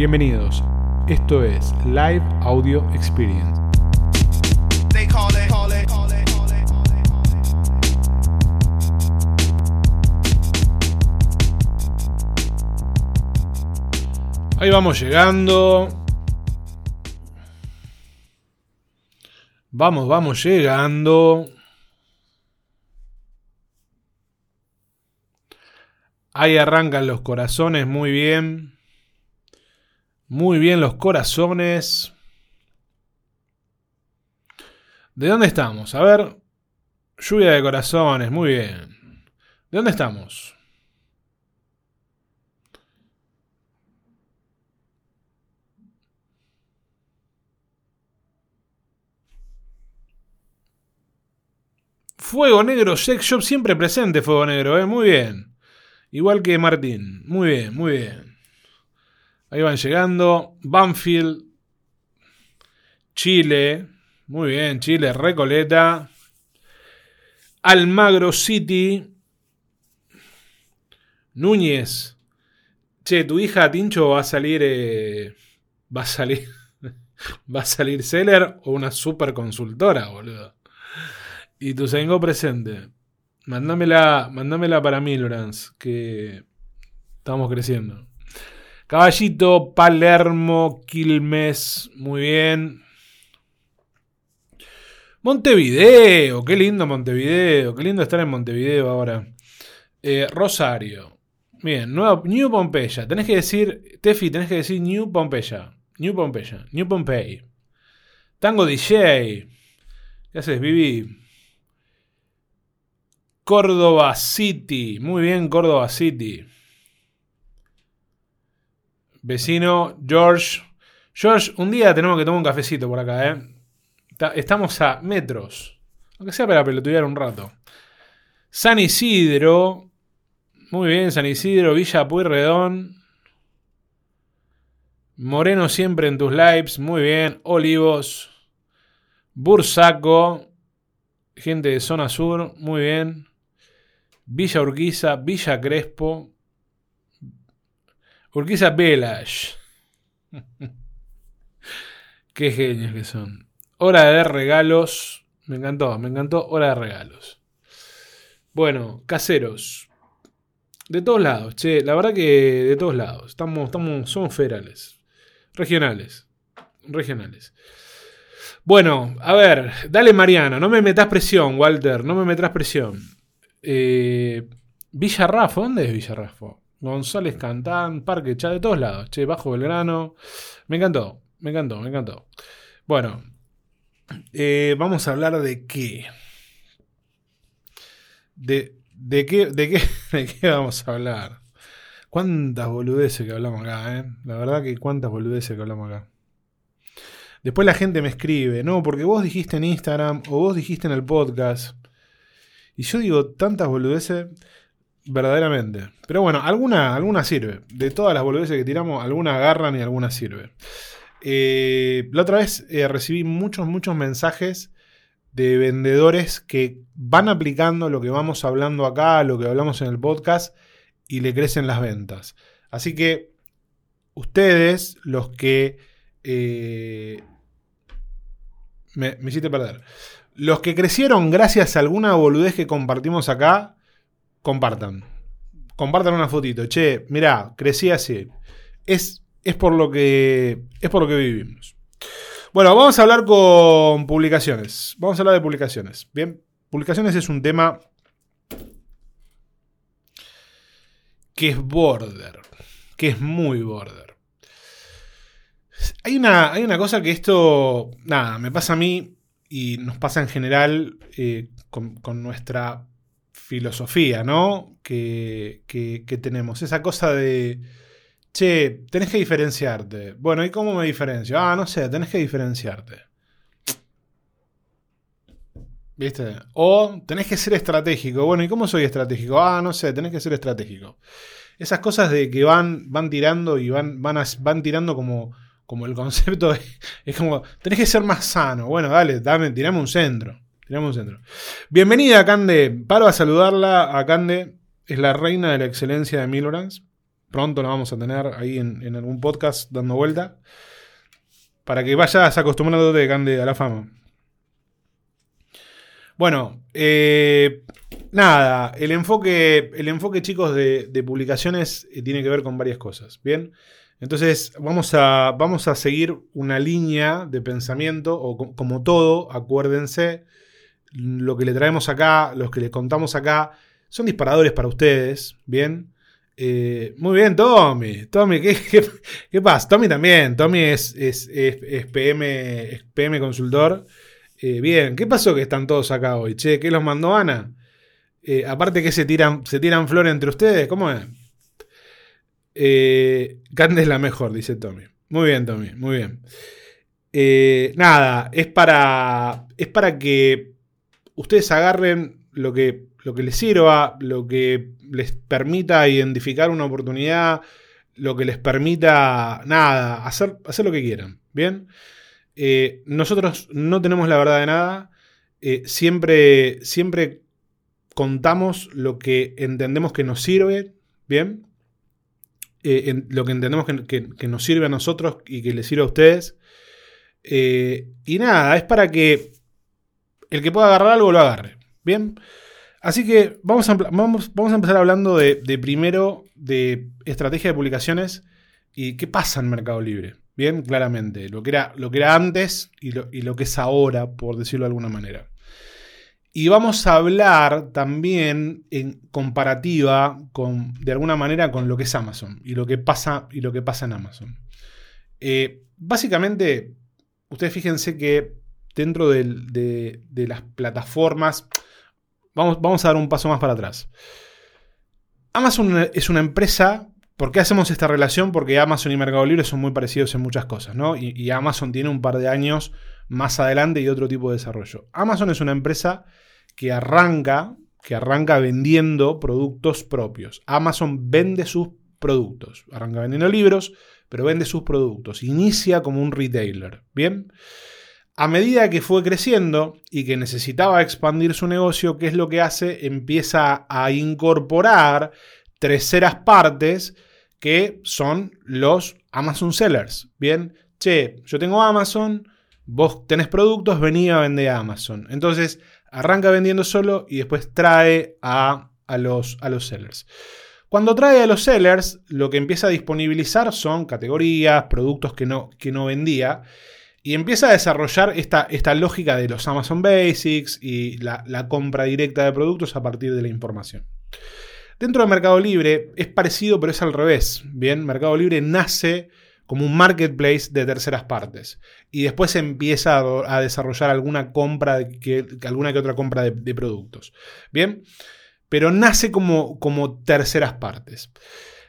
Bienvenidos. Esto es Live Audio Experience. Ahí vamos llegando. Vamos, vamos llegando. Ahí arrancan los corazones, muy bien. Muy bien los corazones. ¿De dónde estamos? A ver. Lluvia de corazones, muy bien. ¿De dónde estamos? Fuego Negro Sex Shop siempre presente, Fuego Negro, ¿eh? Muy bien. Igual que Martín. Muy bien, muy bien. Ahí van llegando. Banfield. Chile. Muy bien, Chile. Recoleta. Almagro City. Núñez. Che, tu hija Tincho va a salir. eh, va a salir. va a salir seller o una super consultora, boludo. Y tu tengo presente. Mándamela, mándamela para Milbrans, que estamos creciendo. Caballito, Palermo, Quilmes, muy bien. Montevideo, qué lindo Montevideo, qué lindo estar en Montevideo ahora. Eh, Rosario, bien, New Pompeya, tenés que decir, Tefi, tenés que decir New Pompeya, New Pompeya, New Pompey. Tango DJ, ¿qué haces, Vivi? Córdoba City. Muy bien, Córdoba City. Vecino George. George, un día tenemos que tomar un cafecito por acá, ¿eh? Ta- Estamos a metros. Aunque sea para pelotudear un rato. San Isidro. Muy bien, San Isidro, Villa Pueyrredón. Moreno siempre en tus lives. Muy bien. Olivos. Bursaco. Gente de zona sur. Muy bien. Villa Urquiza, Villa Crespo, Urquiza Village. Qué genios que son. Hora de regalos. Me encantó, me encantó. Hora de regalos. Bueno, caseros. De todos lados, che. La verdad que de todos lados. Estamos, estamos, somos federales. Regionales. Regionales. Bueno, a ver, dale Mariano, no me metas presión, Walter, no me metas presión. Eh, Villarrafo, ¿dónde es Villarrafo? González Cantán, Parque Chá, de todos lados. Che, Bajo Belgrano. Me encantó, me encantó, me encantó. Bueno, eh, vamos a hablar de qué. De, de qué, de qué, de qué vamos a hablar. Cuántas boludeces que hablamos acá, ¿eh? La verdad que cuántas boludeces que hablamos acá. Después la gente me escribe, no, porque vos dijiste en Instagram o vos dijiste en el podcast. Y yo digo tantas boludeces, verdaderamente. Pero bueno, alguna, alguna sirve. De todas las boludeces que tiramos, alguna agarran y alguna sirve. Eh, la otra vez eh, recibí muchos, muchos mensajes de vendedores que van aplicando lo que vamos hablando acá, lo que hablamos en el podcast, y le crecen las ventas. Así que ustedes, los que... eh, me, me hiciste perder. Los que crecieron gracias a alguna boludez que compartimos acá, compartan. Compartan una fotito. Che, mirá, crecí así. Es, es por lo que. Es por lo que vivimos. Bueno, vamos a hablar con publicaciones. Vamos a hablar de publicaciones. Bien, publicaciones es un tema que es border. Que es muy border. Hay una, hay una cosa que esto, nada, me pasa a mí y nos pasa en general eh, con, con nuestra filosofía, ¿no? Que, que- tenemos. Esa cosa de, che, tenés que diferenciarte. Bueno, ¿y cómo me diferencio? Ah, no sé, tenés que diferenciarte. ¿Viste? O tenés que ser estratégico. Bueno, ¿y cómo soy estratégico? Ah, no sé, tenés que ser estratégico. Esas cosas de que van, van tirando y van, van, van tirando como, como el concepto es como, tenés que ser más sano. Bueno, dale, dame, tirame un centro. Tirame un centro. Bienvenida, Cande. Paro a saludarla a Cande. Es la reina de la excelencia de Milorans. Pronto la vamos a tener ahí en, algún podcast dando vuelta. Para que vayas acostumbrándote Cande, a la fama. Bueno, eh, nada, el enfoque, el enfoque chicos de, publicaciones eh, tiene que ver con varias cosas, ¿bien? Entonces vamos a, vamos a seguir una línea de pensamiento, o co- como todo, acuérdense, lo que le traemos acá, los que les contamos acá, son disparadores para ustedes, ¿bien? Eh, muy bien, Tommy. Tommy, ¿qué, qué, qué pasa? Tommy también. Tommy es, es, es- PM, PM consultor. Eh, bien, ¿qué pasó que están todos acá hoy? Che, ¿qué los mandó Ana? Eh, aparte que se tiran, se tiran flores entre ustedes, ¿cómo es? Eh, es la mejor, dice Tommy. Muy bien, Tommy, muy bien. Nada, es para, es para que ustedes agarren lo que, lo que les sirva, lo que les permita identificar una oportunidad, lo que les permita, nada, hacer, hacer lo que quieran. Bien. Eh, nosotros no tenemos la verdad de nada. Eh, siempre, siempre contamos lo que entendemos que nos sirve. Bien. Eh, en- lo que entendemos que, que- que nos sirve a nosotros y que les sirve a ustedes. Y nada, es para que el que pueda agarrar algo lo agarre. Bien. Así que vamos a, vamos, vamos a empezar hablando de, de primero de estrategia de publicaciones y qué pasa en Mercado Libre. Bien, claramente. Lo que era, lo que era antes y lo, y lo que es ahora, por decirlo de alguna manera. Y vamos a hablar también en comparativa con, de alguna manera, con lo que es Amazon y lo que pasa, y lo que pasa en Amazon. Eh, básicamente, ustedes fíjense que dentro de las plataformas, vamos, vamos a dar un paso más para atrás. Amazon es una empresa. ¿Por qué hacemos esta relación? Porque Amazon y Mercado Libre son muy parecidos en muchas cosas, ¿no? Y, y Amazon tiene un par de años más adelante y otro tipo de desarrollo. Amazon es una empresa que arranca, que arranca vendiendo productos propios. Amazon vende sus productos. Arranca vendiendo libros, pero vende sus productos. Inicia como un retailer. ¿Bien? A medida que fue creciendo y que necesitaba expandir su negocio, ¿qué es lo que hace? Empieza a incorporar terceras partes que son los Amazon Sellers. Bien, che, yo tengo Amazon, vos tenés productos, vení a vender a Amazon. Entonces arranca vendiendo solo y después trae a, a los, a los sellers. Cuando trae a los sellers, lo que empieza a disponibilizar son categorías, productos que no, que no vendía. Y empieza a desarrollar esta, esta lógica de los Amazon Basics y la, compra directa de productos a partir de la información. Dentro de Mercado Libre es parecido, pero es al revés. Bien, Mercado Libre nace como un marketplace de terceras partes y después empieza a, desarrollar alguna compra, que, alguna que otra compra de, de productos. Bien, pero nace como, como terceras partes.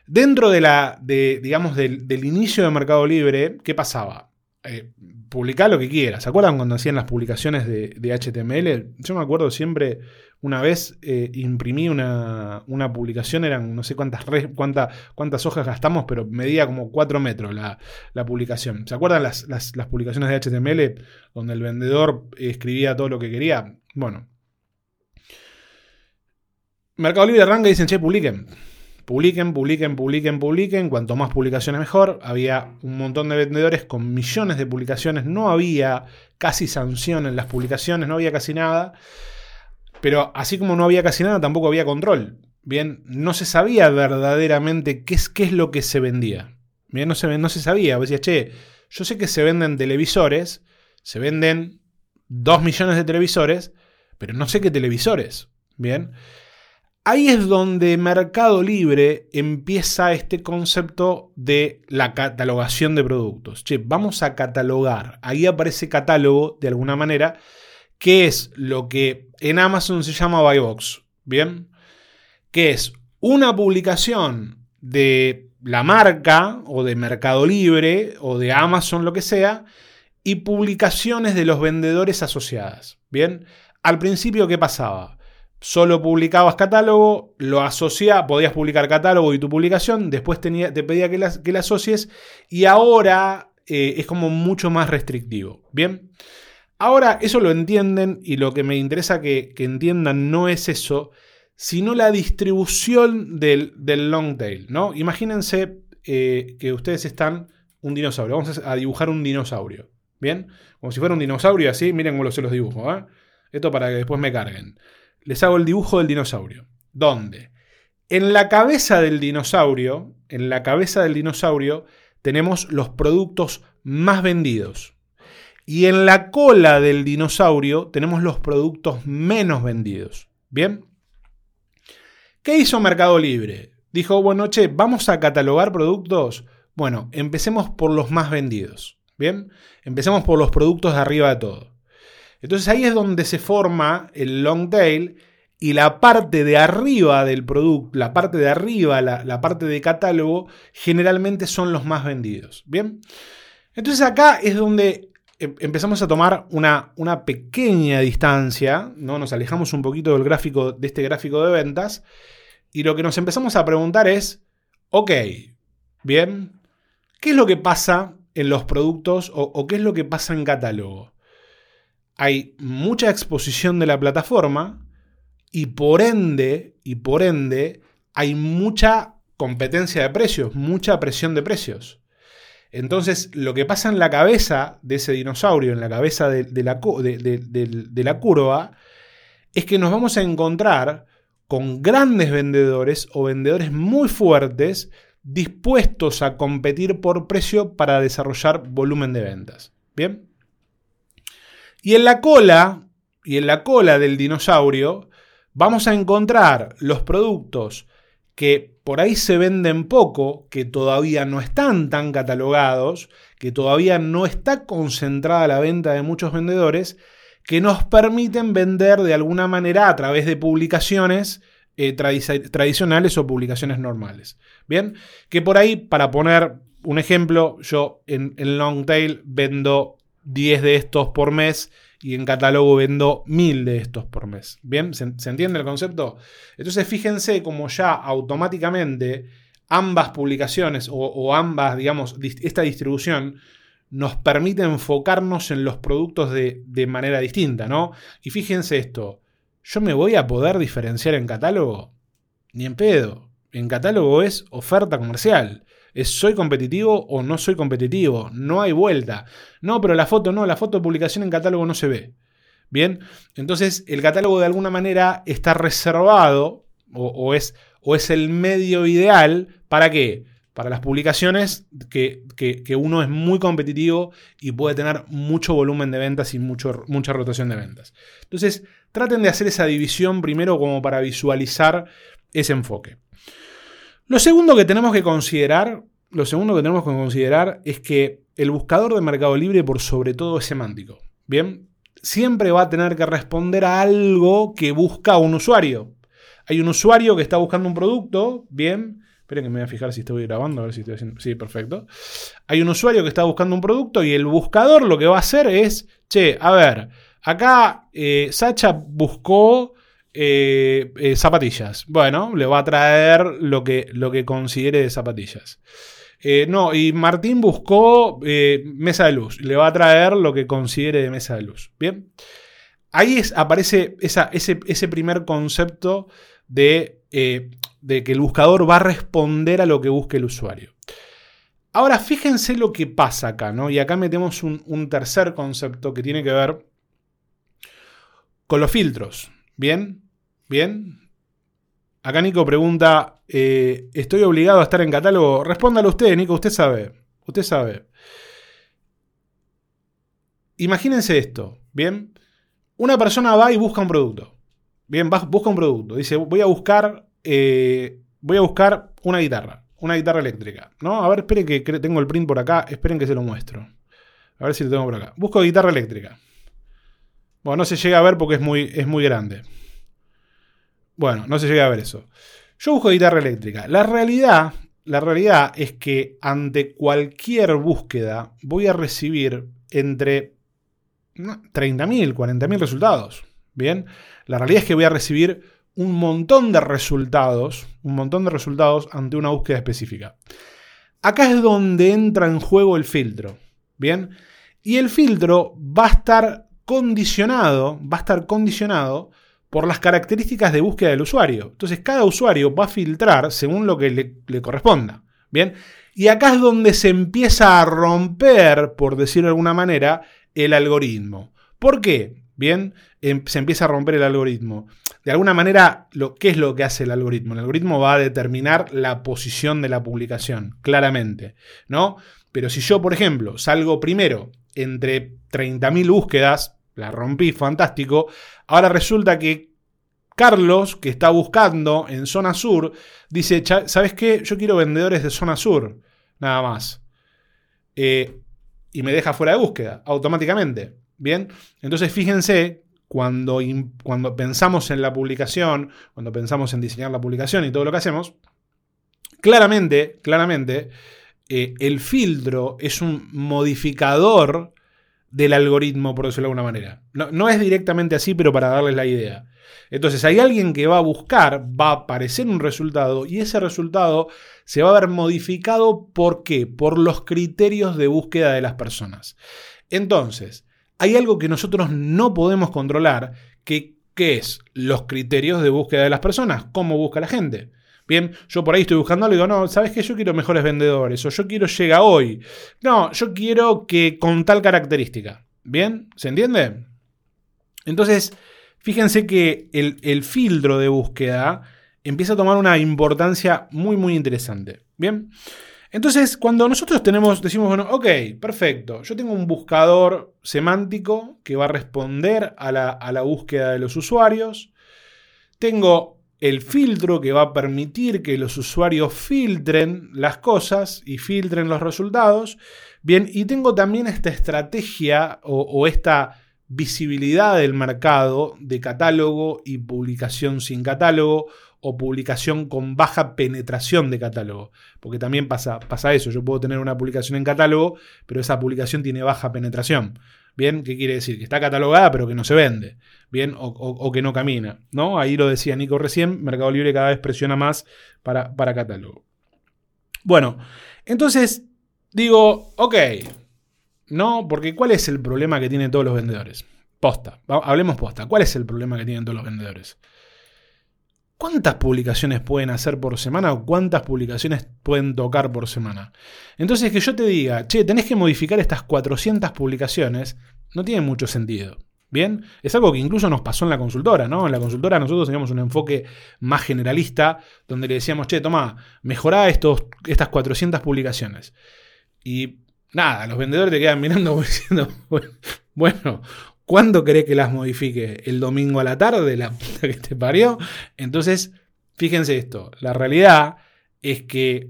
Dentro de la, de, digamos, del, del inicio de Mercado Libre, ¿qué pasaba? Eh, publicar lo que quieras. ¿Se acuerdan cuando hacían las publicaciones de, HTML? Yo me acuerdo siempre, una vez eh, imprimí una, una, publicación, eran no sé cuántas, re, cuánta, cuántas hojas gastamos, pero medía como 4 metros la, la publicación. ¿Se acuerdan las, las, las, publicaciones de HTML donde el vendedor escribía todo lo que quería? Bueno. Mercado Libre arranca y dicen, che, publiquen. Publiquen, publiquen, publiquen, publiquen. Cuanto más publicaciones mejor. Había un montón de vendedores con millones de publicaciones. No había casi sanción en las publicaciones, no había casi nada. Pero así como no había casi nada, tampoco había control. Bien, no se sabía verdaderamente qué es, qué es lo que se vendía. Bien, no se, no se sabía. Decía, che, yo sé que se venden televisores, se venden 2 millones de televisores, pero no sé qué televisores. Bien. Ahí es donde Mercado Libre empieza este concepto de la catalogación de productos. Che, vamos a catalogar. Ahí aparece catálogo de alguna manera, que es lo que en Amazon se llama buy box. Bien, que es una publicación de la marca o de Mercado Libre o de Amazon, lo que sea, y publicaciones de los vendedores asociadas. Bien, al principio, ¿qué pasaba? Solo publicabas catálogo, lo asociaba, podías publicar catálogo y tu publicación, después te pedía que la, que asocies y ahora eh, es como mucho más restrictivo. Bien, ahora eso lo entienden y lo que me interesa que, que entiendan no es eso, sino la distribución del, del long tail, ¿no? Imagínense eh, que ustedes están un dinosaurio. Vamos a dibujar un dinosaurio. ¿Bien? Como si fuera un dinosaurio así. Miren cómo se los dibujo. ¿eh? Esto para que después me carguen. Les hago el dibujo del dinosaurio. ¿Dónde? En la cabeza del dinosaurio, en la cabeza del dinosaurio, tenemos los productos más vendidos. Y en la cola del dinosaurio tenemos los productos menos vendidos. ¿Bien? ¿Qué hizo Mercado Libre? Dijo, bueno, che, vamos a catalogar productos. Bueno, empecemos por los más vendidos. Bien, empecemos por los productos de arriba de todo. Entonces ahí es donde se forma el long tail y la parte de arriba del producto, la parte de arriba, la, parte de catálogo, generalmente son los más vendidos. Bien, entonces acá es donde em, empezamos a tomar una, una, pequeña distancia, ¿no? nos alejamos un poquito del gráfico, de este gráfico de ventas, y lo que nos empezamos a preguntar es, ok, bien, ¿qué es lo que pasa en los productos o, qué es lo que pasa en catálogo? Hay mucha exposición de la plataforma y por ende, y por ende, hay mucha competencia de precios, mucha presión de precios. Entonces, lo que pasa en la cabeza de ese dinosaurio, en la cabeza de, la, de, la, curva, es que nos vamos a encontrar con grandes vendedores o vendedores muy fuertes dispuestos a competir por precio para desarrollar volumen de ventas. ¿Bien? Y en la cola, y en la cola del dinosaurio, vamos a encontrar los productos que por ahí se venden poco, que todavía no están tan catalogados, que todavía no está concentrada la venta de muchos vendedores, que nos permiten vender de alguna manera a través de publicaciones eh, tradicionales o publicaciones normales. Bien, que por ahí, para poner un ejemplo, yo en, en Longtail vendo 10 de estos por mes y en catálogo vendo 1000 de estos por mes. Bien, ¿Se, entiende el concepto? Entonces fíjense como ya automáticamente ambas publicaciones o ambas, digamos, esta distribución nos permite enfocarnos en los productos de, manera distinta, ¿no? Y fíjense esto, ¿yo me voy a poder diferenciar en catálogo? Ni en pedo. En catálogo es oferta comercial. Soy competitivo o no soy competitivo. No hay vuelta. No, pero la foto no, la foto de publicación en catálogo no se ve. Bien, entonces el catálogo de alguna manera está reservado o, es, o es el medio ideal para qué? para las publicaciones que, uno es muy competitivo y puede tener mucho volumen de ventas y mucho, mucha rotación de ventas. Entonces, traten de hacer esa división primero como para visualizar ese enfoque. Lo segundo que tenemos que considerar, lo segundo que tenemos que considerar es que el buscador de Mercado Libre por sobre todo es semántico. Bien, siempre va a tener que responder a algo que busca un usuario. Hay un usuario que está buscando un producto, bien, Esperen que me voy a fijar si estoy grabando, a ver si estoy haciendo. Sí, perfecto. Hay un usuario que está buscando un producto y el buscador lo que va a hacer es, che, a ver, acá eh, Sacha buscó eh, eh, zapatillas. Bueno, le va a traer lo que, lo que considere de zapatillas. no, y Martín buscó mesa de luz. Le va a traer lo que considere de mesa de luz. Bien. Ahí aparece ese, ese, primer concepto de de que el buscador va a responder a lo que busque el usuario. Ahora, fíjense lo que pasa acá, ¿no? Y acá metemos un, tercer concepto que tiene que ver con los filtros. ¿Bien? ¿Bien? Acá Nico pregunta, eh, ¿estoy obligado a estar en catálogo? Respóndalo usted, Nico, usted sabe. Usted sabe. Imagínense esto, ¿bien? Una persona va y busca un producto. Bien, busca un producto. Dice, voy a buscar eh, voy a buscar una guitarra, una guitarra eléctrica. ¿no? A ver, esperen que tengo el print por acá, esperen que se lo muestro. A ver si lo tengo por acá. Busco guitarra eléctrica. Bueno, no se llega a ver porque es muy, es muy grande. Bueno, no se llega a ver eso. Yo busco guitarra eléctrica. La realidad, la realidad es que ante cualquier búsqueda voy a recibir entre 30.000, 40.000 resultados. Bien, la realidad es que voy a recibir un montón de resultados, un montón de resultados ante una búsqueda específica. Acá es donde entra en juego el filtro, ¿bien? Y el filtro va a estar condicionado, va a estar condicionado por las características de búsqueda del usuario. Entonces, cada usuario va a filtrar según lo que le, corresponda. Bien. Y acá es donde se empieza a romper, por decirlo de alguna manera, el algoritmo. ¿Por qué? Bien, em- se empieza a romper el algoritmo. De alguna manera, lo, ¿qué es lo que hace el algoritmo? El algoritmo va a determinar la posición de la publicación, claramente, ¿no? Pero si yo, por ejemplo, salgo primero entre 30.000 búsquedas, la rompí, fantástico, ahora resulta que Carlos, que está buscando en zona sur, dice, "Cha- ¿sabes qué? Yo quiero vendedores de zona sur, nada más. Eh, y me deja fuera de búsqueda, automáticamente. Bien, entonces fíjense, cuando, cuando pensamos en la publicación, cuando pensamos en diseñar la publicación y todo lo que hacemos, claramente, claramente, eh, el filtro es un modificador del algoritmo, por decirlo de alguna manera. No, no es directamente así, pero para darles la idea. Entonces hay alguien que va a buscar, va a aparecer un resultado y ese resultado se va a ver modificado ¿por qué? Por los criterios de búsqueda de las personas. Entonces, hay algo que nosotros no podemos controlar, que, que es los criterios de búsqueda de las personas, cómo busca la gente. Bien, yo por ahí estoy buscando algo y digo, no, ¿sabes qué? Yo quiero mejores vendedores, o yo quiero llega hoy. No, yo quiero que con tal característica. ¿Bien? ¿Se entiende? Entonces, fíjense que el, el filtro de búsqueda empieza a tomar una importancia muy, muy interesante. Bien. Entonces, cuando nosotros tenemos, decimos, bueno, ok, perfecto, yo tengo un buscador semántico que va a responder a la, a la búsqueda de los usuarios. Tengo el filtro que va a permitir que los usuarios filtren las cosas y filtren los resultados. Bien, y tengo también esta estrategia o, esta visibilidad del mercado de catálogo y publicación sin catálogo o publicación con baja penetración de catálogo. Porque también pasa, pasa eso. Yo puedo tener una publicación en catálogo, pero esa publicación tiene baja penetración. Bien, ¿qué quiere decir? Que está catalogada, pero que no se vende. Bien, o, que no camina. ¿no? Ahí lo decía Nico recién, Mercado Libre cada vez presiona más para, para catálogo. Bueno, entonces digo, ok, no, porque ¿cuál es el problema que tienen todos los vendedores? Posta, hablemos posta. ¿Cuál es el problema que tienen todos los vendedores? ¿Cuántas publicaciones pueden hacer por semana o cuántas publicaciones pueden tocar por semana? Entonces que yo te diga, che, tenés que modificar estas 400 publicaciones, no tiene mucho sentido. Bien, es algo que incluso nos pasó en la consultora, ¿no? En la consultora nosotros teníamos un enfoque más generalista, donde le decíamos, che, toma, mejorá estos, estas 400 publicaciones. Y nada, los vendedores te quedan mirando diciendo, bueno, ¿cuándo querés que las modifique? ¿El domingo a la tarde? La puta que te parió. Entonces, fíjense esto, la realidad es que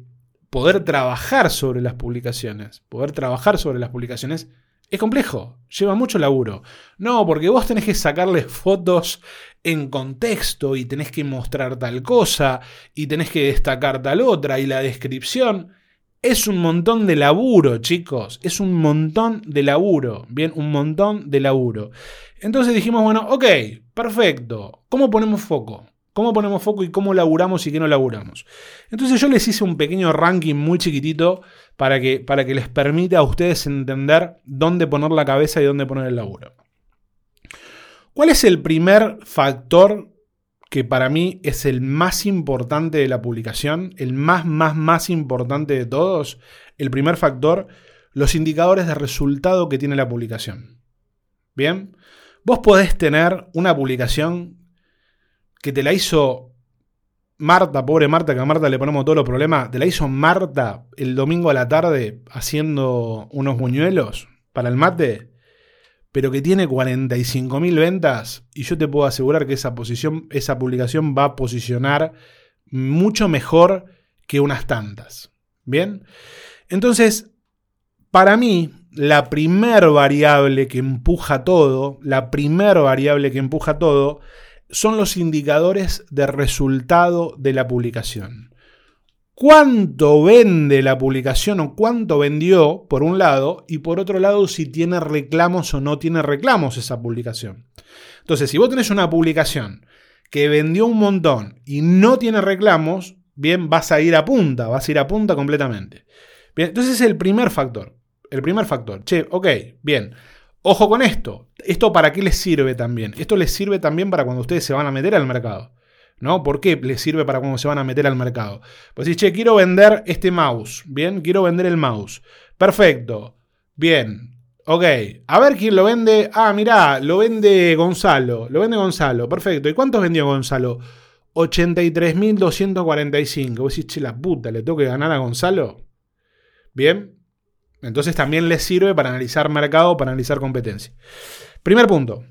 poder trabajar sobre las publicaciones, poder trabajar sobre las publicaciones es complejo, lleva mucho laburo. No, porque vos tenés que sacarle fotos en contexto y tenés que mostrar tal cosa y tenés que destacar tal otra y la descripción. Es un montón de laburo, chicos. Es un montón de laburo. Bien, un montón de laburo. Entonces dijimos, bueno, ok, perfecto. ¿Cómo ponemos foco? ¿Cómo ponemos foco y cómo laburamos y qué no laburamos? Entonces yo les hice un pequeño ranking muy chiquitito para que, para que les permita a ustedes entender dónde poner la cabeza y dónde poner el laburo. ¿Cuál es el primer factor que para mí es el más importante de la publicación? El más, más, más importante de todos. El primer factor, los indicadores de resultado que tiene la publicación. Bien, vos podés tener una publicación que te la hizo Marta, pobre Marta, que a Marta le ponemos todos los problemas, te la hizo Marta el domingo a la tarde haciendo unos buñuelos para el mate, pero que tiene 45.000 ventas y yo te puedo asegurar que esa, posición, esa publicación va a posicionar mucho mejor que unas tantas. ¿Bien? Entonces, para mí, la primer variable que empuja todo, la primer variable que empuja todo, son los indicadores de resultado de la publicación. ¿Cuánto vende la publicación o cuánto vendió, por un lado, y por otro lado, si tiene reclamos o no tiene reclamos esa publicación? Entonces, si vos tenés una publicación que vendió un montón y no tiene reclamos, bien, vas a ir a punta, vas a ir a punta completamente. Bien, entonces es el primer factor. El primer factor. Che, ok, bien. Ojo con esto. ¿Esto para qué les sirve también? Esto les sirve también para cuando ustedes se van a meter al mercado. ¿No? ¿Por qué les sirve para cuando se van a meter al mercado? Pues si, che, quiero vender este mouse. Bien, quiero vender el mouse. Perfecto. Bien. Ok. A ver quién lo vende. Ah, mirá, lo vende Gonzalo. Lo vende Gonzalo. Perfecto. ¿Y cuántos vendió Gonzalo? 83.245. Vos decís, che, la puta, ¿le tengo que ganar a Gonzalo? Bien. Entonces también les sirve para analizar mercado, para analizar competencia. Primer punto.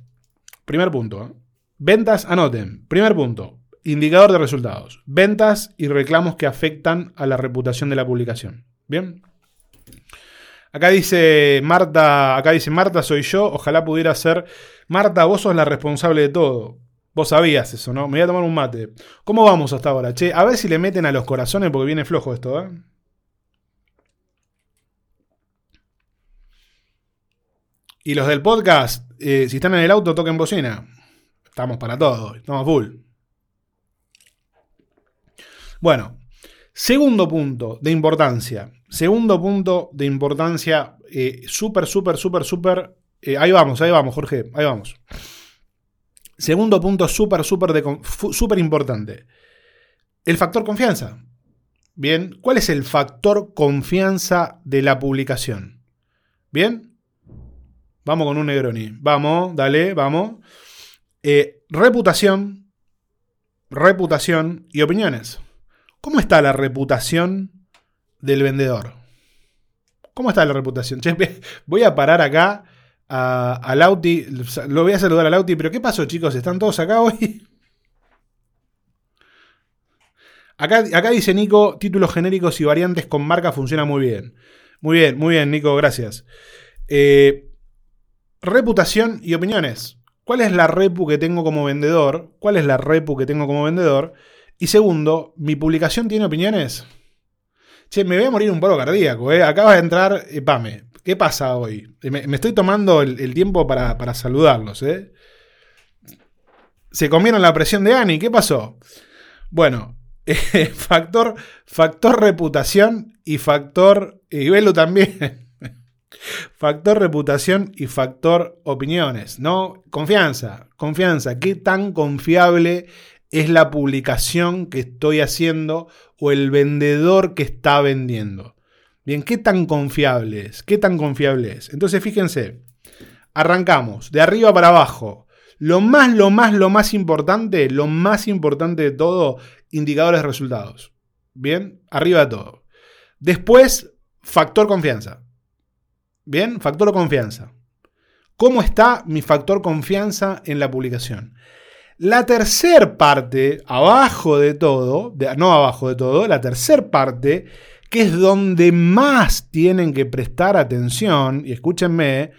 Primer punto. ¿eh? Ventas, anoten. Primer punto. Indicador de resultados. Ventas y reclamos que afectan a la reputación de la publicación. Bien. Acá dice Marta, acá dice Marta, soy yo. Ojalá pudiera ser. Marta, vos sos la responsable de todo. Vos sabías eso, ¿no? Me voy a tomar un mate. ¿Cómo vamos hasta ahora? Che, a ver si le meten a los corazones porque viene flojo esto, ¿eh? Y los del podcast, eh, si están en el auto, toquen bocina. Estamos para todo, estamos full. Bueno, segundo punto de importancia. Segundo punto de importancia, eh, súper, súper, súper, súper. eh, ahí vamos, ahí vamos, Jorge, ahí vamos. Segundo punto súper, súper súper importante. El factor confianza. Bien, ¿cuál es el factor confianza de la publicación? Bien, vamos con un Negroni. Vamos, dale, vamos. Eh, reputación, reputación y opiniones. ¿Cómo está la reputación del vendedor? ¿Cómo está la reputación? Che, voy a parar acá a, a Lauti. Lo voy a saludar a Lauti, pero ¿qué pasó, chicos? ¿Están todos acá hoy? Acá, acá dice Nico, títulos genéricos y variantes con marca funciona muy bien. Muy bien, muy bien, Nico, gracias. Eh, reputación y opiniones. ¿Cuál es la repu que tengo como vendedor? ¿Cuál es la repu que tengo como vendedor? Y segundo, ¿mi publicación tiene opiniones? Che, me voy a morir un paro cardíaco, ¿eh? Acaba de entrar eh, Pame. ¿Qué pasa hoy? Me, estoy tomando el, tiempo para, para saludarlos, ¿eh? Se comieron la presión de Ani, ¿qué pasó? Bueno, eh, factor, factor reputación y factor. Y Belu también. factor reputación y factor opiniones, ¿no? Confianza, confianza. ¿Qué tan confiable es la publicación que estoy haciendo o el vendedor que está vendiendo? Bien, ¿qué tan confiable es? ¿Qué tan confiable es? Entonces, fíjense, arrancamos de arriba para abajo. Lo más, lo más, lo más importante, lo más importante de todo, indicadores de resultados. Bien, arriba de todo. Después, factor confianza. Bien, factor confianza. ¿Cómo está mi factor confianza en la publicación? La tercer parte, abajo de todo, no abajo de todo, la tercer parte, que es donde más tienen que prestar atención, y escúchenme,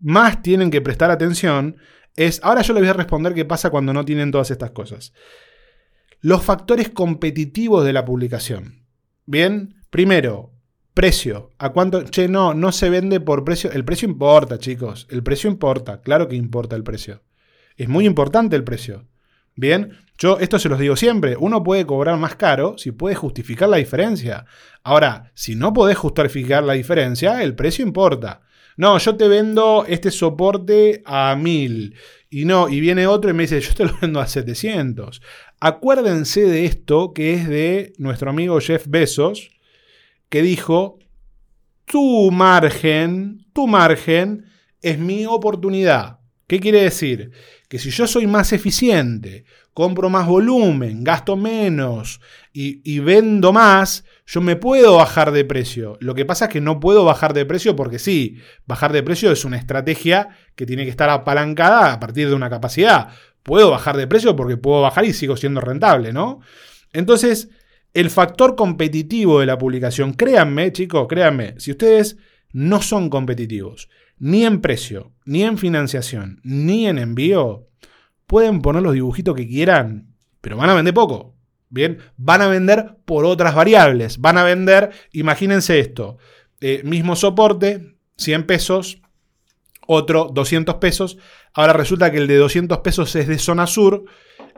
más tienen que prestar atención, es, ahora yo les voy a responder qué pasa cuando no tienen todas estas cosas. Los factores competitivos de la publicación. Bien, primero, precio. ¿A cuánto? Che, no, no se vende por precio. El precio importa, chicos. El precio importa. Claro que importa el precio. Es muy importante el precio. Bien, yo esto se los digo siempre. Uno puede cobrar más caro si puede justificar la diferencia. Ahora, si no podés justificar la diferencia, el precio importa. No, yo te vendo este soporte a 1000 y no, y viene otro y me dice, yo te lo vendo a 700. Acuérdense de esto que es de nuestro amigo Jeff Bezos, que dijo, tu margen, tu margen es mi oportunidad. ¿Qué quiere decir? Que si yo soy más eficiente, compro más volumen, gasto menos y, vendo más, yo me puedo bajar de precio. Lo que pasa es que no puedo bajar de precio porque sí, bajar de precio es una estrategia que tiene que estar apalancada a partir de una capacidad. Puedo bajar de precio porque puedo bajar y sigo siendo rentable, ¿no? Entonces, el factor competitivo de la publicación, créanme, chicos, créanme, si ustedes no son competitivos, ni en precio, ni en financiación, ni en envío, pueden poner los dibujitos que quieran, pero van a vender poco. Bien, van a vender por otras variables. Van a vender, imagínense esto, eh, mismo soporte, 100 pesos, otro 200 pesos. Ahora resulta que el de 200 pesos es de zona sur.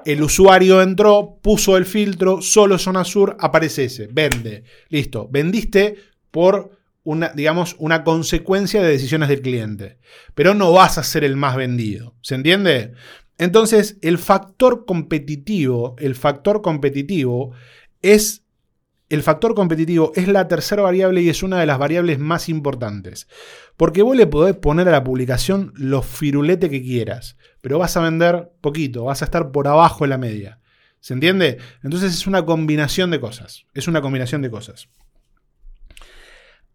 El usuario entró, puso el filtro, solo zona sur, aparece ese, vende. Listo, vendiste por una, digamos, una consecuencia de decisiones del cliente. Pero no vas a ser el más vendido. ¿Se entiende? Entonces, el factor competitivo, el factor competitivo es el factor competitivo es la tercera variable y es una de las variables más importantes. Porque vos le podés poner a la publicación los firuletes que quieras, pero vas a vender poquito, vas a estar por abajo de la media. ¿Se entiende? Entonces es una combinación de cosas. Es una combinación de cosas.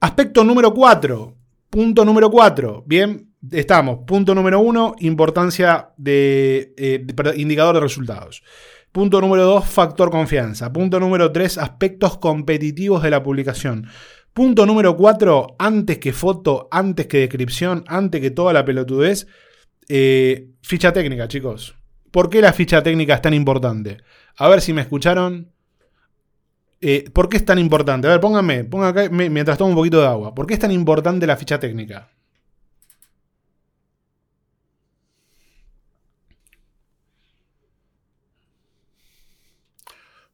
Aspecto número 4. Punto número 4. Bien, estamos. Punto número 1, importancia de, eh, indicador de resultados. Punto número 2, factor confianza. Punto número 3, aspectos competitivos de la publicación. Punto número 4, antes que foto, antes que descripción, antes que toda la pelotudez, eh, ficha técnica, chicos. ¿Por qué la ficha técnica es tan importante? A ver si me escucharon. Eh, ¿Por qué es tan importante? A ver, pónganme, pónganme acá mientras tomo un poquito de agua. ¿Por qué es tan importante la ficha técnica?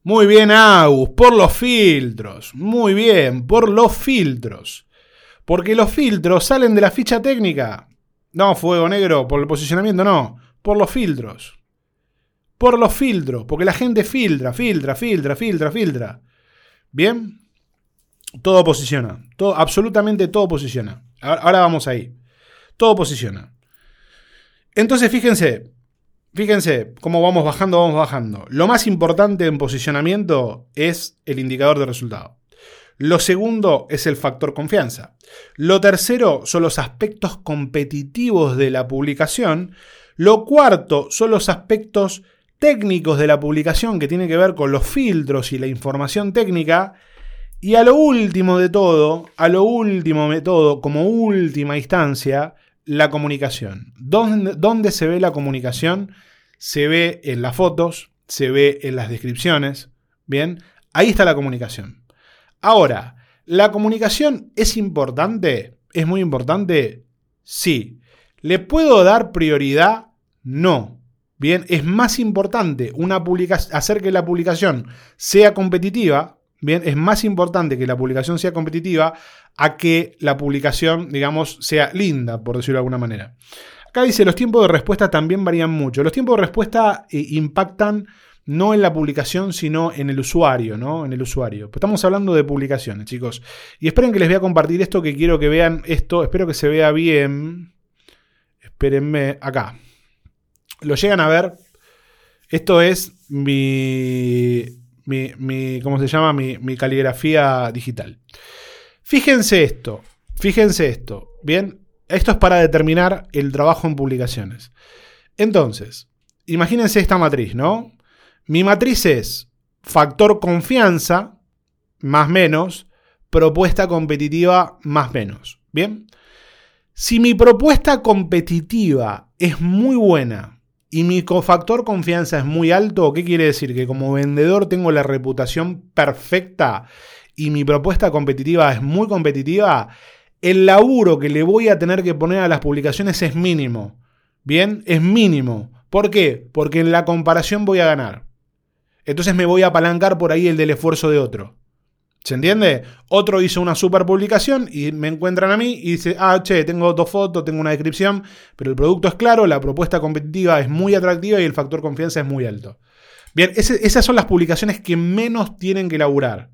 Muy bien, Agus, por los filtros. Muy bien, por los filtros. Porque los filtros salen de la ficha técnica. No, fuego negro, por el posicionamiento no. Por los filtros. Por los filtros. Porque la gente filtra, filtra, filtra, filtra, filtra. Bien. Todo posiciona. Todo, absolutamente todo posiciona. Ahora vamos ahí. Todo posiciona. Entonces, fíjense, Fíjense cómo vamos bajando, vamos bajando. Lo más importante en posicionamiento es el indicador de resultado. Lo segundo es el factor confianza. Lo tercero son los aspectos competitivos de la publicación. Lo cuarto son los aspectos técnicos de la publicación que tienen que ver con los filtros y la información técnica. Y a lo último de todo, a lo último de todo, como última instancia, la comunicación. ¿Dónde, se ve la comunicación? Se ve en las fotos, se ve en las descripciones. Bien, ahí está la comunicación. Ahora, ¿la comunicación es importante? ¿Es muy importante? Sí. ¿Le puedo dar prioridad? No. Bien, es más importante una hacer que la publicación sea competitiva, Bien, es más importante que la publicación sea competitiva a que la publicación, digamos, sea linda, por decirlo de alguna manera. Acá dice, los tiempos de respuesta también varían mucho. Los tiempos de respuesta eh, impactan no en la publicación, sino en el usuario, ¿no? En el usuario. Pues estamos hablando de publicaciones, chicos. Y esperen que les voy a compartir esto, que quiero que vean esto. Espero que se vea bien. Espérenme acá. Lo llegan a ver. Esto es mi mi, ¿cómo se llama? Mi, caligrafía digital. Fíjense esto, fíjense esto, ¿bien? Esto es para determinar el trabajo en publicaciones. Entonces, imagínense esta matriz, ¿no? Mi matriz es factor confianza, más menos, propuesta competitiva, más menos. ¿Bien? Si mi propuesta competitiva es muy buena, y mi cofactor confianza es muy alto, ¿qué quiere decir? Que como vendedor tengo la reputación perfecta y mi propuesta competitiva es muy competitiva, el laburo que le voy a tener que poner a las publicaciones es mínimo. Bien, es mínimo. ¿Por qué? Porque en la comparación voy a ganar. Entonces me voy a apalancar por ahí el del esfuerzo de otro. ¿Se entiende? Otro hizo una super publicación y me encuentran a mí y dice, ah, che, tengo dos fotos, tengo una descripción, pero el producto es claro, la propuesta competitiva es muy atractiva y el factor confianza es muy alto. Bien, esas son las publicaciones que menos tienen que elaborar.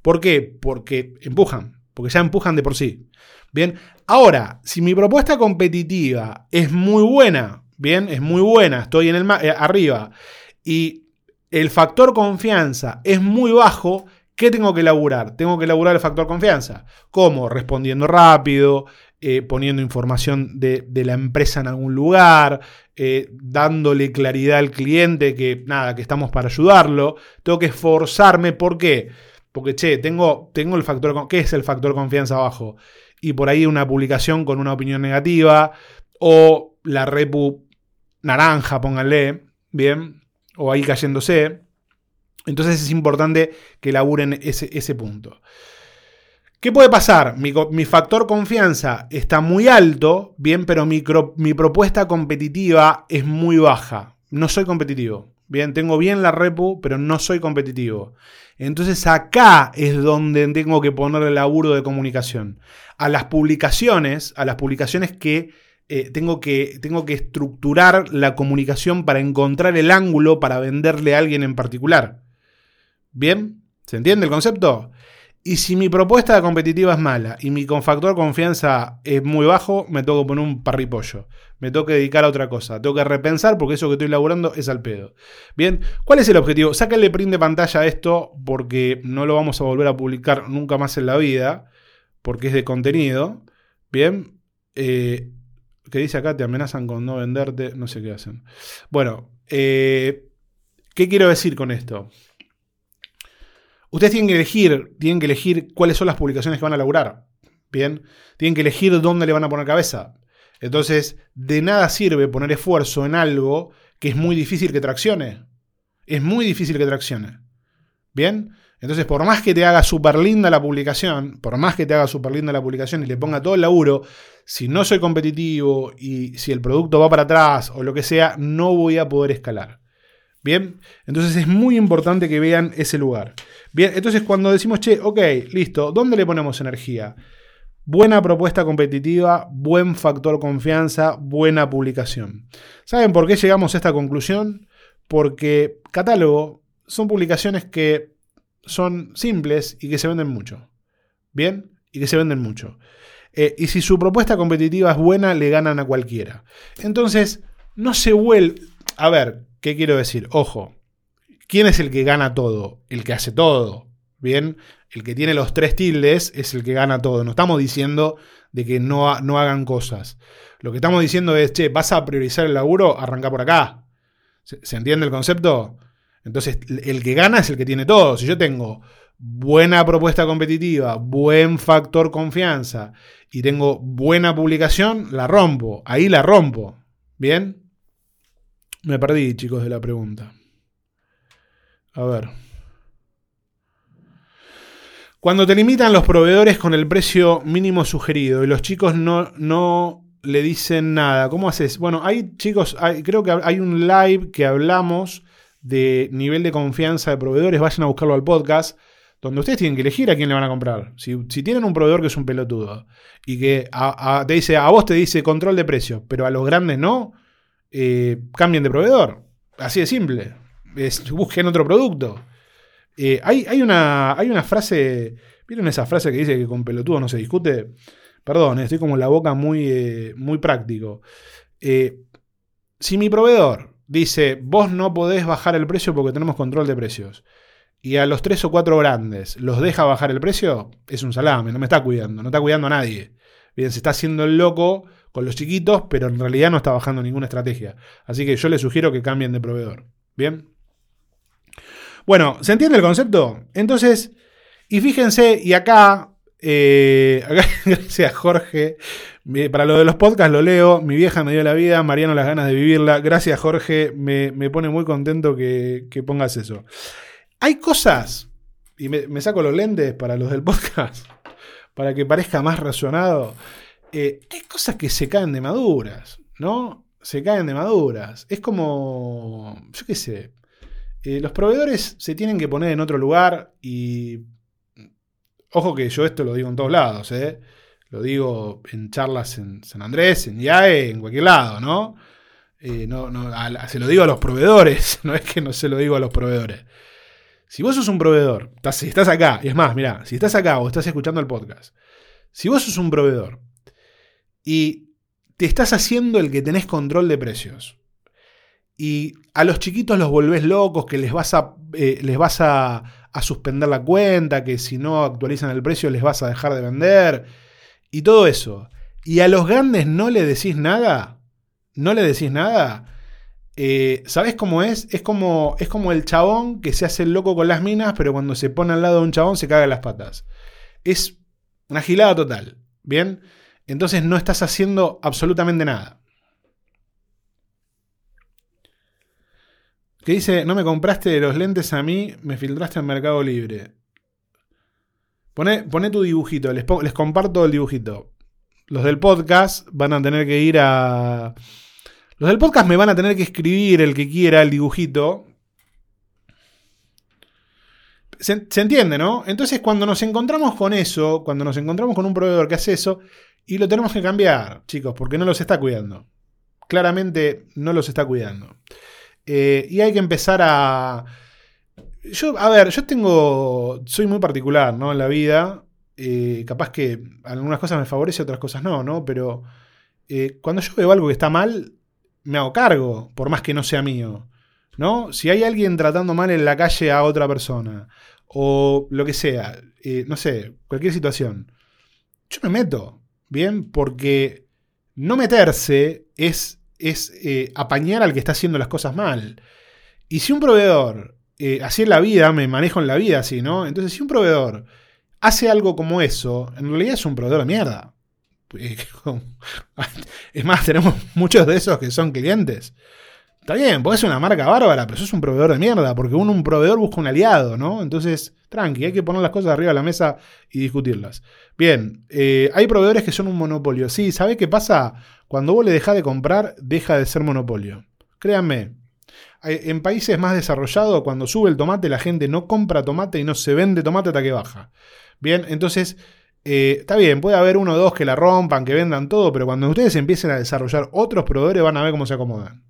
¿Por qué? Porque empujan, porque ya empujan de por sí. Bien, ahora, si mi propuesta competitiva es muy buena, bien, es muy buena, estoy en el eh, arriba, y el factor confianza es muy bajo, ¿Qué tengo que elaborar? Tengo que elaborar el factor confianza. ¿Cómo? Respondiendo rápido, eh, poniendo información de, la empresa en algún lugar, eh, dándole claridad al cliente que nada, que estamos para ayudarlo. Tengo que esforzarme. ¿Por qué? Porque, che, tengo, tengo el factor. ¿Qué es el factor confianza abajo? Y por ahí una publicación con una opinión negativa. O la repu naranja, pónganle. Bien. O ahí cayéndose. Entonces es importante que laburen ese, punto. ¿Qué puede pasar? Mi, factor confianza está muy alto, bien, pero mi, mi, propuesta competitiva es muy baja. No soy competitivo. Bien, tengo bien la repu, pero no soy competitivo. Entonces acá es donde tengo que poner el laburo de comunicación. A las publicaciones, a las publicaciones que eh, tengo, que, tengo que estructurar la comunicación para encontrar el ángulo para venderle a alguien en particular. ¿Bien? ¿Se entiende el concepto? Y si mi propuesta competitiva es mala y mi factor confianza es muy bajo, me tengo que poner un parripollo. Me tengo que dedicar a otra cosa. Tengo que repensar porque eso que estoy laburando es al pedo. Bien, ¿cuál es el objetivo? Sáquenle print de pantalla a esto porque no lo vamos a volver a publicar nunca más en la vida. Porque es de contenido. Bien, eh, que dice acá, te amenazan con no venderte, no sé qué hacen. Bueno, eh, ¿qué quiero decir con esto? Ustedes tienen que elegir, tienen que elegir cuáles son las publicaciones que van a laburar. Bien, tienen que elegir dónde le van a poner cabeza. Entonces, de nada sirve poner esfuerzo en algo que es muy difícil que traccione. Es muy difícil que traccione. Bien, entonces, por más que te haga súper linda la publicación, por más que te haga súper linda la publicación y le ponga todo el laburo, si no soy competitivo y si el producto va para atrás o lo que sea, no voy a poder escalar. Bien, entonces es muy importante que vean ese lugar. Bien, entonces cuando decimos, che, ok, listo, ¿dónde le ponemos energía? Buena propuesta competitiva, buen factor confianza, buena publicación. ¿Saben por qué llegamos a esta conclusión? Porque catálogo son publicaciones que son simples y que se venden mucho. ¿Bien? Y que se venden mucho. Eh, y si su propuesta competitiva es buena, le ganan a cualquiera. Entonces, no se vuelve... A ver, ¿Qué quiero decir? Ojo, ¿quién es el que gana todo? El que hace todo. Bien, el que tiene los tres tildes es el que gana todo. No estamos diciendo de que no, no hagan cosas. Lo que estamos diciendo es, che, vas a priorizar el laburo, arranca por acá. ¿Se, ¿Se, entiende el concepto? Entonces, el que gana es el que tiene todo. Si yo tengo buena propuesta competitiva, buen factor confianza y tengo buena publicación, la rompo. Ahí la rompo. ¿Bien? Me perdí, chicos, de la pregunta. A ver. Cuando te limitan los proveedores con el precio mínimo sugerido y los chicos no, no le dicen nada, ¿cómo haces? Bueno, hay chicos, creo que hay un live que hablamos de nivel de confianza de proveedores, vayan a buscarlo al podcast, donde ustedes tienen que elegir a quién le van a comprar. Si, si tienen un proveedor que es un pelotudo y que a, te dice, a vos te dice control de precios, pero a los grandes no, eh, cambien de proveedor. Así de simple. Busquen otro producto. Eh, hay, hay, una, hay una frase. ¿Vieron esa frase que dice que con pelotudo no se discute? Perdón, estoy como la boca muy, eh, muy práctico. Eh, si mi proveedor dice, vos no podés bajar el precio porque tenemos control de precios, y a los tres o cuatro grandes los deja bajar el precio, es un salame, no me está cuidando, no está cuidando a nadie. Bien, se está haciendo el loco con los chiquitos, pero en realidad no está bajando ninguna estrategia. Así que yo les sugiero que cambien de proveedor. Bien. Bueno, ¿se entiende el concepto? Entonces, y fíjense, y acá, eh, gracias Jorge, para lo de los podcasts lo leo, mi vieja me dio la vida, Mariano las ganas de vivirla, gracias Jorge, me, me pone muy contento que, que, pongas eso. Hay cosas, y me, me saco los lentes para los del podcast, para que parezca más razonado. Eh, hay cosas que se caen de maduras, ¿no? Se caen de maduras. Es como, yo qué sé, eh, los proveedores se tienen que poner en otro lugar y... Ojo que yo esto lo digo en todos lados, ¿eh? Lo digo en charlas en San Andrés, en IAE, en cualquier lado, ¿no? Eh, no, no se lo digo a los proveedores, no es que no se lo digo a los proveedores. Si vos sos un proveedor, si estás acá, y es más, mira, si estás acá o estás escuchando el podcast, si vos sos un proveedor y te estás haciendo el que tenés control de precios. Y a los chiquitos los volvés locos, que les vas a, eh, les vas a, suspender la cuenta, que si no actualizan el precio les vas a dejar de vender, y todo eso. Y a los grandes no le decís nada, no le decís nada. Eh, ¿Sabes cómo es? Es como, es como el chabón que se hace el loco con las minas, pero cuando se pone al lado de un chabón se caga las patas. Es una gilada total. ¿Bien? Entonces no estás haciendo absolutamente nada. Que dice, no me compraste los lentes a mí, me filtraste en Mercado Libre. Pone, tu dibujito, les, comparto el dibujito. Los del podcast van a tener que ir a... Los del podcast me van a tener que escribir el que quiera el dibujito, se entiende, ¿no? Entonces, cuando nos encontramos con eso, cuando nos encontramos con un proveedor que hace eso, y lo tenemos que cambiar, chicos, porque no los está cuidando. Claramente no los está cuidando. Eh, y hay que empezar a. Yo, a ver, yo tengo. Soy muy particular, ¿no? En la vida. Eh, capaz que algunas cosas me favorece, otras cosas no, ¿no? Pero eh, cuando yo veo algo que está mal, me hago cargo, por más que no sea mío. ¿No? Si hay alguien tratando mal en la calle a otra persona, o lo que sea, no sé, cualquier situación, yo me meto, ¿bien? Porque no meterse es, es eh, apañar al que está haciendo las cosas mal. Y si un proveedor, eh, así en la vida, me manejo en la vida así, ¿no? Entonces, si un proveedor hace algo como eso, en realidad es un proveedor de mierda. Es más, tenemos muchos de esos que son clientes. Está bien, puede ser una marca bárbara, pero eso es un proveedor de mierda, porque uno, un proveedor busca un aliado, ¿no? Entonces, tranqui, hay que poner las cosas arriba de la mesa y discutirlas. Bien, eh, hay proveedores que son un monopolio. Sí, ¿sabés qué pasa? Cuando vos le dejás de comprar, deja de ser monopolio. Créanme, en países más desarrollados, cuando sube el tomate, la gente no compra tomate y no se vende tomate hasta que baja. Bien, entonces, eh, está bien, puede haber uno o dos que la rompan, que vendan todo, pero cuando ustedes empiecen a desarrollar otros proveedores, van a ver cómo se acomodan.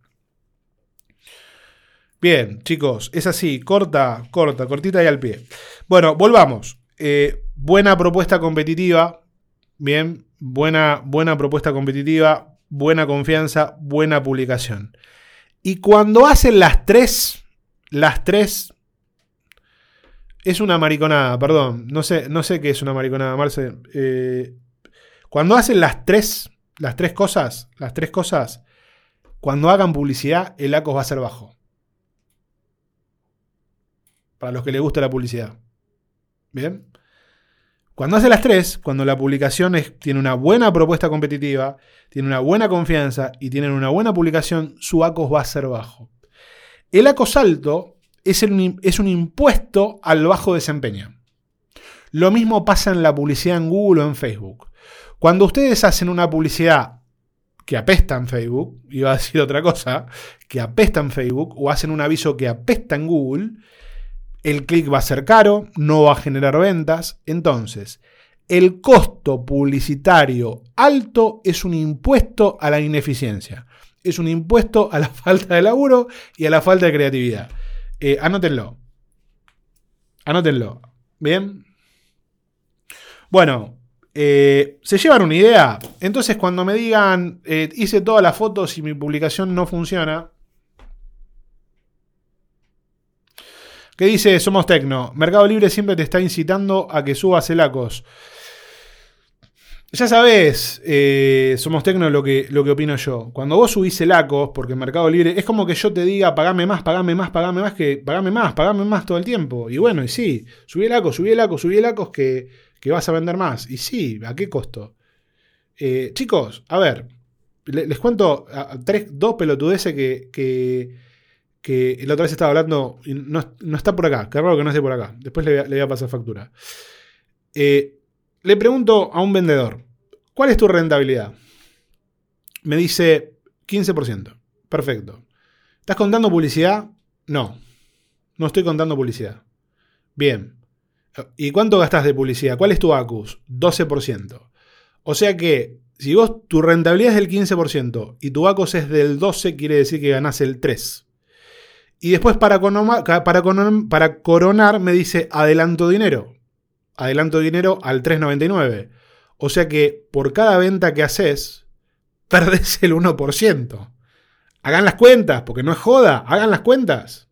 Bien, chicos, es así, corta, corta, cortita y al pie. Bueno, volvamos. Eh, buena propuesta competitiva. Bien, buena, buena propuesta competitiva, buena confianza, buena publicación. Y cuando hacen las tres, las tres, es una mariconada, perdón. No sé, no sé qué es una mariconada, Marce. Eh, cuando hacen las tres, las tres cosas, las tres cosas, cuando hagan publicidad, el ACOS va a ser bajo. Para los que les gusta la publicidad. Bien. Cuando hace las tres, cuando la publicación tiene una buena propuesta competitiva, tiene una buena confianza y tienen una buena publicación, su ACOS va a ser bajo. El ACOS alto es, es un impuesto al bajo desempeño. Lo mismo pasa en la publicidad en Google o en Facebook. Cuando ustedes hacen una publicidad que apesta en Facebook, iba a decir otra cosa, que apesta en Facebook, o hacen un aviso que apesta en Google, el clic va a ser caro, no va a generar ventas. Entonces, el costo publicitario alto es un impuesto a la ineficiencia. Es un impuesto a la falta de laburo y a la falta de creatividad. Eh, anótenlo. Anótenlo. Bien. Bueno, eh, ¿se llevan una idea? Entonces, cuando me digan, eh, hice todas las fotos y mi publicación no funciona, ¿Qué dice Somos Tecno? Mercado Libre siempre te está incitando a que subas el ACOS. Ya sabes, eh, Somos Tecno lo que, lo que opino yo. Cuando vos subís el ACOS, porque Mercado Libre es como que yo te diga pagame más, pagame más, pagame más, que pagame más, pagame más todo el tiempo. Y bueno, y sí, subí el ACOS, subí el ACOS, subí el ACOS que, que vas a vender más. Y sí, ¿a qué costo? Eh, chicos, a ver, le- les cuento tres, dos pelotudeces que, que, que la otra vez estaba hablando y no, no está por acá. Qué raro que no esté por acá. Después le, voy a- pasar factura. Eh, le pregunto a un vendedor, ¿cuál es tu rentabilidad? Me dice 15%. Perfecto. ¿Estás contando publicidad? No. No estoy contando publicidad. Bien. ¿Y cuánto gastas de publicidad? ¿Cuál es tu ACUS? 12%. O sea que si vos tu rentabilidad es del 15% y tu ACOS es del 12, quiere decir que ganás el 3. Y después para, coronar me dice adelanto dinero. Adelanto dinero al 3.99. O sea que por cada venta que haces, perdés el 1%. Hagan las cuentas, porque no es joda. Hagan las cuentas.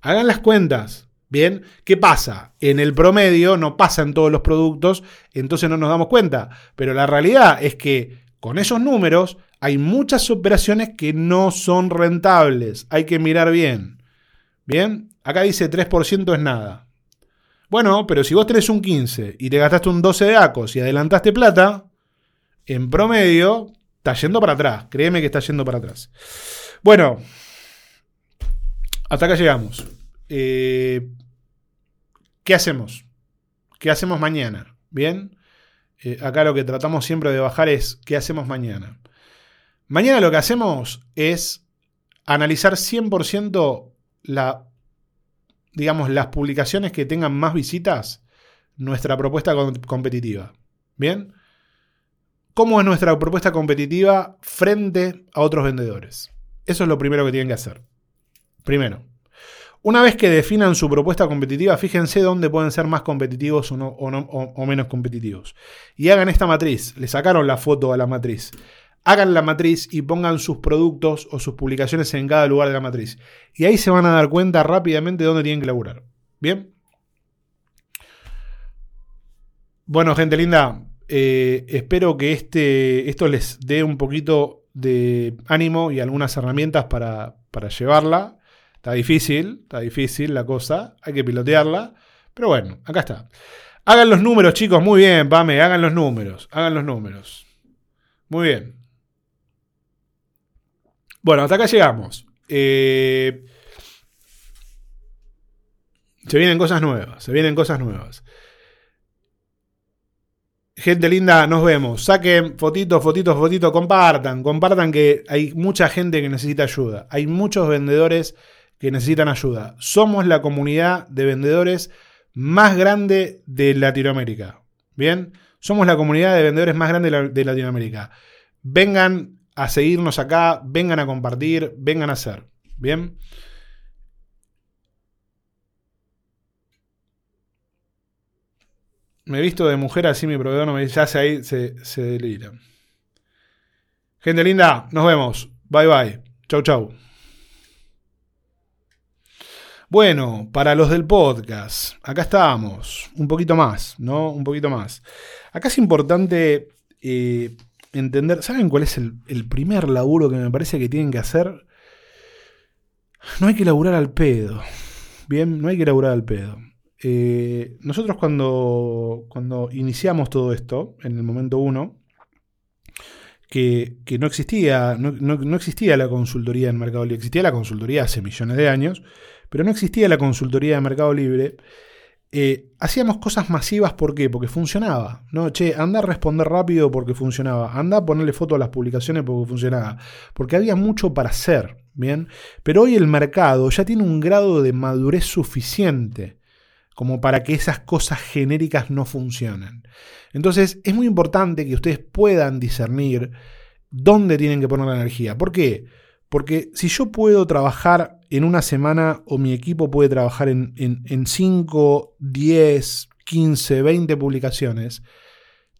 Hagan las cuentas. Bien, ¿qué pasa? En el promedio no pasa en todos los productos, entonces no nos damos cuenta. Pero la realidad es que con esos números hay muchas operaciones que no son rentables. Hay que mirar bien. Bien, acá dice 3% es nada. Bueno, pero si vos tenés un 15 y te gastaste un 12 de ACOS y adelantaste plata, en promedio está yendo para atrás. Créeme que está yendo para atrás. Bueno, hasta acá llegamos. Eh, ¿Qué hacemos? ¿Qué hacemos mañana? ¿Bien? Eh, acá lo que tratamos siempre de bajar es ¿qué hacemos mañana? Mañana lo que hacemos es analizar 100% la las publicaciones que tengan más visitas, nuestra propuesta com- competitiva. ¿Bien? ¿Cómo es nuestra propuesta competitiva frente a otros vendedores? Eso es lo primero que tienen que hacer. Primero, una vez que definan su propuesta competitiva, fíjense dónde pueden ser más competitivos o- o menos competitivos. Y hagan esta matriz. Le sacaron la foto a la matriz. Hagan la matriz y pongan sus productos o sus publicaciones en cada lugar de la matriz. Y ahí se van a dar cuenta rápidamente de dónde tienen que laburar. ¿Bien? Bueno, gente linda, eh, espero que este, esto les dé un poquito de ánimo y algunas herramientas para, para llevarla. Está difícil, está difícil la cosa, hay que pilotearla, pero bueno, acá está. Hagan los números, chicos, muy bien, Pame, hagan los números, hagan los números. Muy bien. Bueno, hasta acá llegamos. Eh, se vienen cosas nuevas, se vienen cosas nuevas. Gente linda, nos vemos. Saquen fotitos, fotitos, fotitos, compartan, compartan que hay mucha gente que necesita ayuda. Hay muchos vendedores que necesitan ayuda. Somos la comunidad de vendedores más grande de Latinoamérica. Bien, somos la comunidad de vendedores más grande de, la- de Latinoamérica. Vengan a seguirnos acá, vengan a compartir, vengan a hacer. Bien. Me he visto de mujer así mi proveedor no me dice, ya se ahí se, se delira. Gente linda, nos vemos. Bye bye. Chau chau. Bueno, para los del podcast, acá estamos, un poquito más, ¿no? Un poquito más. Acá es importante eh, entender, ¿saben cuál es el, el primer laburo que me parece que tienen que hacer? No hay que laburar al pedo, ¿bien? No hay que laburar al pedo. Eh, nosotros cuando, cuando iniciamos todo esto, en el momento uno, que, que no existía, no, no- no existía la consultoría en Mercado Libre, existía la consultoría hace millones de años, pero no existía la consultoría de Mercado Libre. Eh, hacíamos cosas masivas, ¿por qué? Porque funcionaba. No, che, anda a responder rápido porque funcionaba. Anda a ponerle foto a las publicaciones porque funcionaba. Porque había mucho para hacer, ¿bien? Pero hoy el mercado ya tiene un grado de madurez suficiente como para que esas cosas genéricas no funcionen. Entonces es muy importante que ustedes puedan discernir dónde tienen que poner la energía. ¿Por qué? Porque si yo puedo trabajar en una semana o mi equipo puede trabajar en, en, en 5, 10, 15, 20 publicaciones,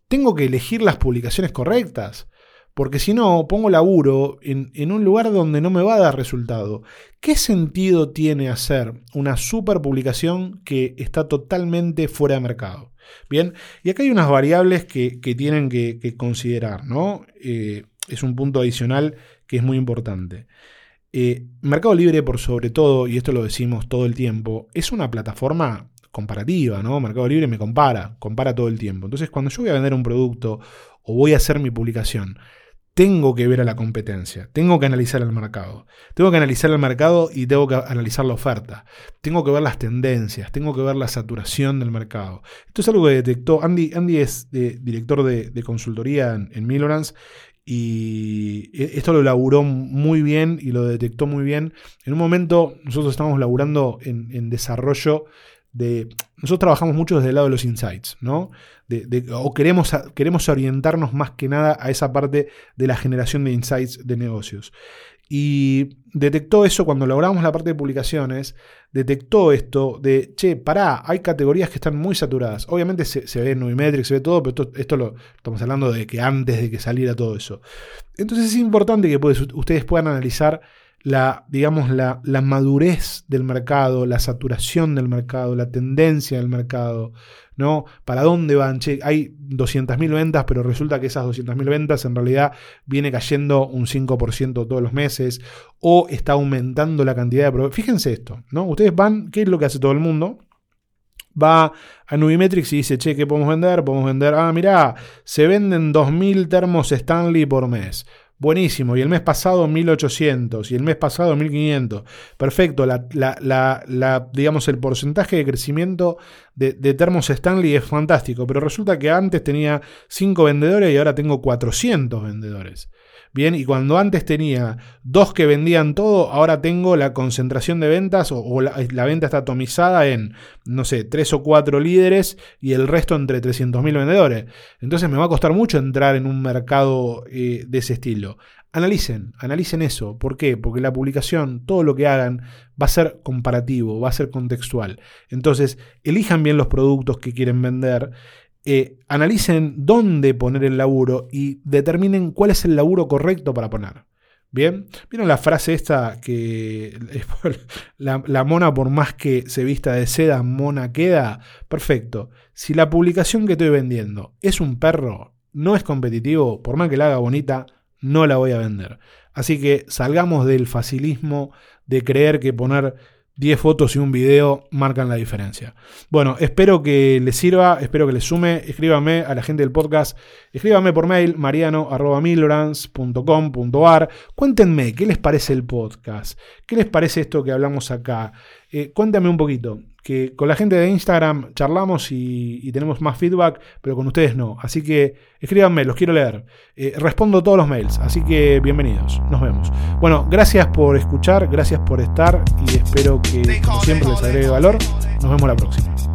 tengo que elegir las publicaciones correctas. Porque si no, pongo laburo en, en un lugar donde no me va a dar resultado. ¿Qué sentido tiene hacer una super publicación que está totalmente fuera de mercado? Bien, y acá hay unas variables que, tienen que, que considerar, ¿no? Eh, es un punto adicional que es muy importante. Eh, Mercado Libre, por sobre todo, y esto lo decimos todo el tiempo, es una plataforma comparativa, ¿no? Mercado Libre me compara, compara todo el tiempo. Entonces, cuando yo voy a vender un producto o voy a hacer mi publicación, tengo que ver a la competencia, tengo que analizar el mercado, tengo que analizar el mercado y tengo que analizar la oferta, tengo que ver las tendencias, tengo que ver la saturación del mercado. Esto es algo que detectó, Andy, Andy es de- director de, consultoría en, en y e- esto lo laburó muy bien y lo detectó muy bien. En un momento nosotros estamos laburando en, desarrollo de... Nosotros trabajamos mucho desde el lado de los insights, ¿no? O queremos, queremos orientarnos más que nada a esa parte de la generación de insights de negocios. Y detectó eso cuando logramos la parte de publicaciones, detectó esto de, che, pará, hay categorías que están muy saturadas. Obviamente se, ve en se ve todo, pero esto, esto lo estamos hablando de que antes de que saliera todo eso. Entonces es importante que ustedes puedan analizar la, digamos, la, la madurez del mercado, la saturación del mercado, la tendencia del mercado, ¿no? ¿Para dónde van? Che, hay 200.000 ventas, pero resulta que esas 200.000 ventas en realidad viene cayendo un 5% todos los meses o está aumentando la cantidad de... Fíjense esto, ¿no? Ustedes van, ¿qué es lo que hace todo el mundo? Va a Nubimetrics y dice, che, ¿qué podemos vender? Podemos vender, ah, mirá, se venden 2.000 termos Stanley por mes. Buenísimo. Y el mes pasado 1800. Y el mes pasado 1500. Perfecto. La, digamos, el porcentaje de crecimiento de, de Thermos Stanley es fantástico. Pero resulta que antes tenía 5 vendedores y ahora tengo 400 vendedores. Bien, y cuando antes tenía dos que vendían todo, ahora tengo la concentración de ventas o, la venta está atomizada en, no sé, tres o cuatro líderes y el resto entre 300.000 vendedores. Entonces me va a costar mucho entrar en un mercado eh, de ese estilo. Analicen, analicen eso. ¿Por qué? Porque la publicación, todo lo que hagan, va a ser comparativo, va a ser contextual. Entonces, elijan bien los productos que quieren vender. Eh, analicen dónde poner el laburo y determinen cuál es el laburo correcto para poner. Bien, ¿vieron la frase esta que la, la mona por más que se vista de seda, mona queda? Perfecto. Si la publicación que estoy vendiendo es un perro, no es competitivo, por más que la haga bonita, no la voy a vender. Así que salgamos del facilismo de creer que poner 10 fotos y un video marcan la diferencia. Bueno, espero que les sirva, espero que les sume. Escríbanme a la gente del podcast, escríbanme por mail mariano.milorans.com.ar. Cuéntenme qué les parece el podcast, qué les parece esto que hablamos acá. Eh, cuéntame un poquito, que con la gente de Instagram charlamos y, tenemos más feedback, pero con ustedes no. Así que escríbanme, los quiero leer. Eh, respondo todos los mails, así que bienvenidos, nos vemos. Bueno, gracias por escuchar, gracias por estar y espero que como siempre les agregue valor. Nos vemos la próxima.